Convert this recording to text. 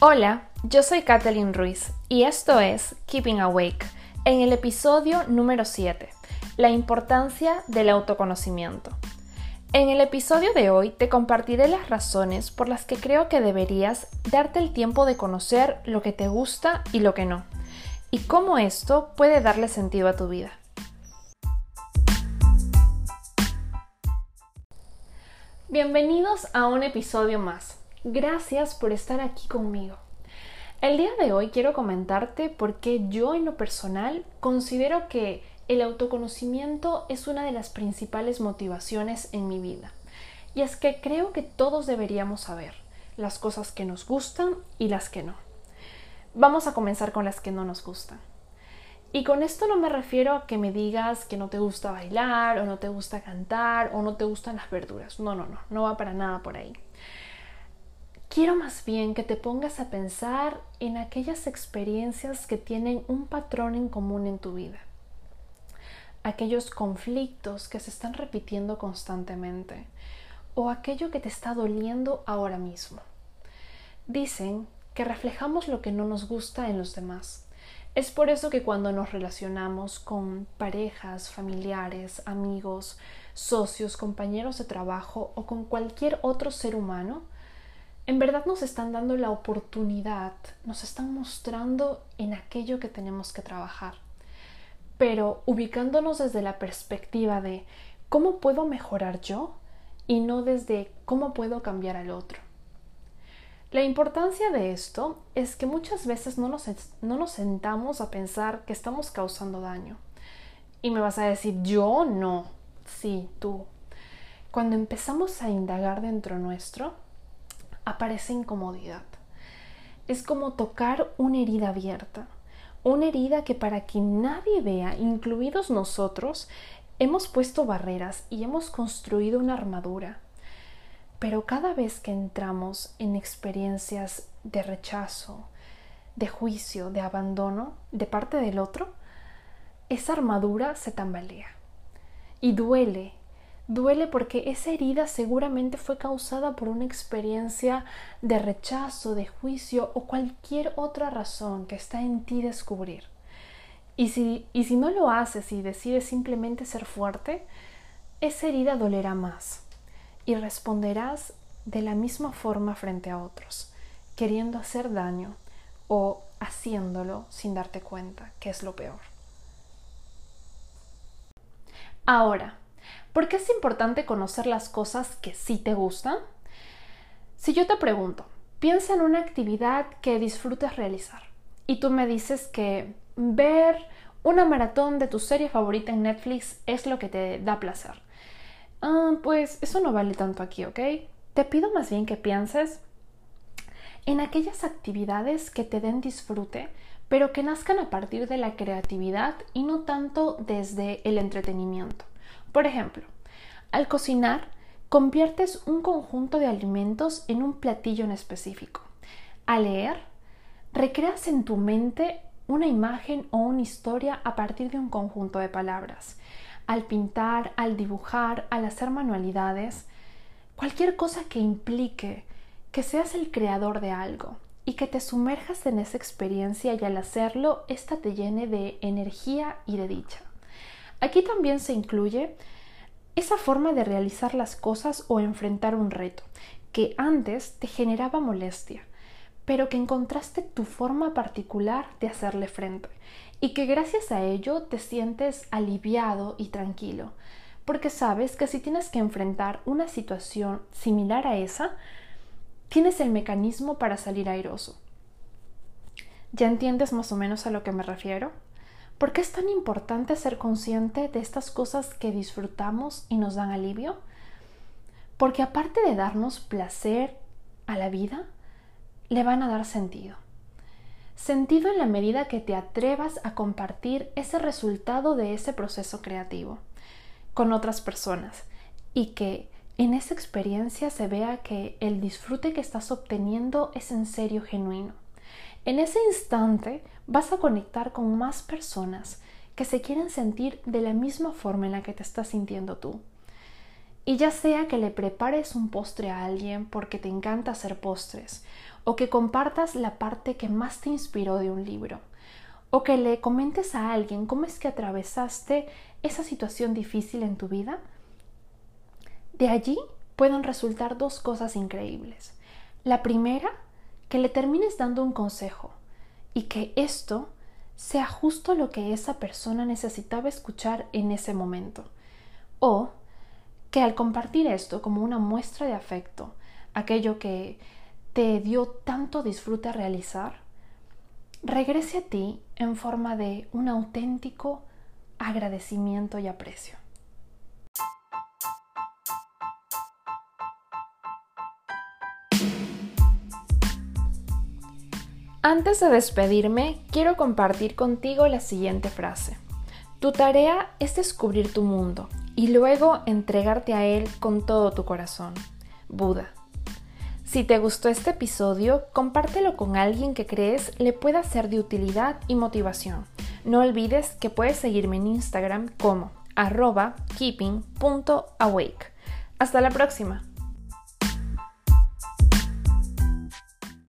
Hola, yo soy Kathleen Ruiz y esto es Keeping Awake, en el episodio número 7, la importancia del autoconocimiento. En el episodio de hoy te compartiré las razones por las que creo que deberías darte el tiempo de conocer lo que te gusta y lo que no, y cómo esto puede darle sentido a tu vida. Bienvenidos a un episodio más. Gracias por estar aquí conmigo. El día de hoy quiero comentarte por qué yo en lo personal considero que el autoconocimiento es una de las principales motivaciones en mi vida. Y es que creo que todos deberíamos saber las cosas que nos gustan y las que no. Vamos a comenzar con las que no nos gustan. Y con esto no me refiero a que me digas que no te gusta bailar o no te gusta cantar o no te gustan las verduras. No, no, no, no va para nada por ahí. Quiero más bien que te pongas a pensar en aquellas experiencias que tienen un patrón en común en tu vida. Aquellos conflictos que se están repitiendo constantemente o aquello que te está doliendo ahora mismo. Dicen que reflejamos lo que no nos gusta en los demás es por eso que cuando nos relacionamos con parejas, familiares, amigos, socios, compañeros de trabajo o con cualquier otro ser humano, en verdad nos están dando la oportunidad, nos están mostrando en aquello que tenemos que trabajar, pero ubicándonos desde la perspectiva de cómo puedo mejorar yo y no desde cómo puedo cambiar al otro. La importancia de esto es que muchas veces no nos, no nos sentamos a pensar que estamos causando daño. Y me vas a decir, yo no. Sí, tú. Cuando empezamos a indagar dentro nuestro, aparece incomodidad. Es como tocar una herida abierta. Una herida que para que nadie vea, incluidos nosotros, hemos puesto barreras y hemos construido una armadura pero cada vez que entramos en experiencias de rechazo, de juicio, de abandono de parte del otro, esa armadura se tambalea. Y duele, duele porque esa herida seguramente fue causada por una experiencia de rechazo, de juicio o cualquier otra razón que está en ti descubrir. Y si, y si no lo haces y decides simplemente ser fuerte, esa herida dolerá más y responderás de la misma forma frente a otros, queriendo hacer daño o haciéndolo sin darte cuenta, que es lo peor. Ahora, ¿por qué es importante conocer las cosas que sí te gustan? Si yo te pregunto, piensa en una actividad que disfrutes realizar y tú me dices que ver una maratón de tu serie favorita en Netflix es lo que te da placer. Ah, pues eso no vale tanto aquí, ¿ok? Te pido más bien que pienses en aquellas actividades que te den disfrute, pero que nazcan a partir de la creatividad y no tanto desde el entretenimiento. Por ejemplo, al cocinar, conviertes un conjunto de alimentos en un platillo en específico. Al leer, recreas en tu mente una imagen o una historia a partir de un conjunto de palabras al pintar, al dibujar, al hacer manualidades, cualquier cosa que implique que seas el creador de algo y que te sumerjas en esa experiencia y al hacerlo, ésta te llene de energía y de dicha. Aquí también se incluye esa forma de realizar las cosas o enfrentar un reto que antes te generaba molestia, pero que encontraste tu forma particular de hacerle frente y que gracias a ello te sientes aliviado y tranquilo, porque sabes que si tienes que enfrentar una situación similar a esa, tienes el mecanismo para salir airoso. ¿Ya entiendes más o menos a lo que me refiero? ¿Por qué es tan importante ser consciente de estas cosas que disfrutamos y nos dan alivio? Porque aparte de darnos placer a la vida, le van a dar sentido sentido en la medida que te atrevas a compartir ese resultado de ese proceso creativo con otras personas y que en esa experiencia se vea que el disfrute que estás obteniendo es en serio genuino. En ese instante vas a conectar con más personas que se quieren sentir de la misma forma en la que te estás sintiendo tú. Y ya sea que le prepares un postre a alguien porque te encanta hacer postres, o que compartas la parte que más te inspiró de un libro, o que le comentes a alguien cómo es que atravesaste esa situación difícil en tu vida, de allí pueden resultar dos cosas increíbles. La primera, que le termines dando un consejo y que esto sea justo lo que esa persona necesitaba escuchar en ese momento. O que al compartir esto como una muestra de afecto, aquello que te dio tanto disfrute realizar, regrese a ti en forma de un auténtico agradecimiento y aprecio. Antes de despedirme, quiero compartir contigo la siguiente frase. Tu tarea es descubrir tu mundo y luego entregarte a él con todo tu corazón. Buda. Si te gustó este episodio, compártelo con alguien que crees le pueda ser de utilidad y motivación. No olvides que puedes seguirme en Instagram como arroba keeping.awake. Hasta la próxima.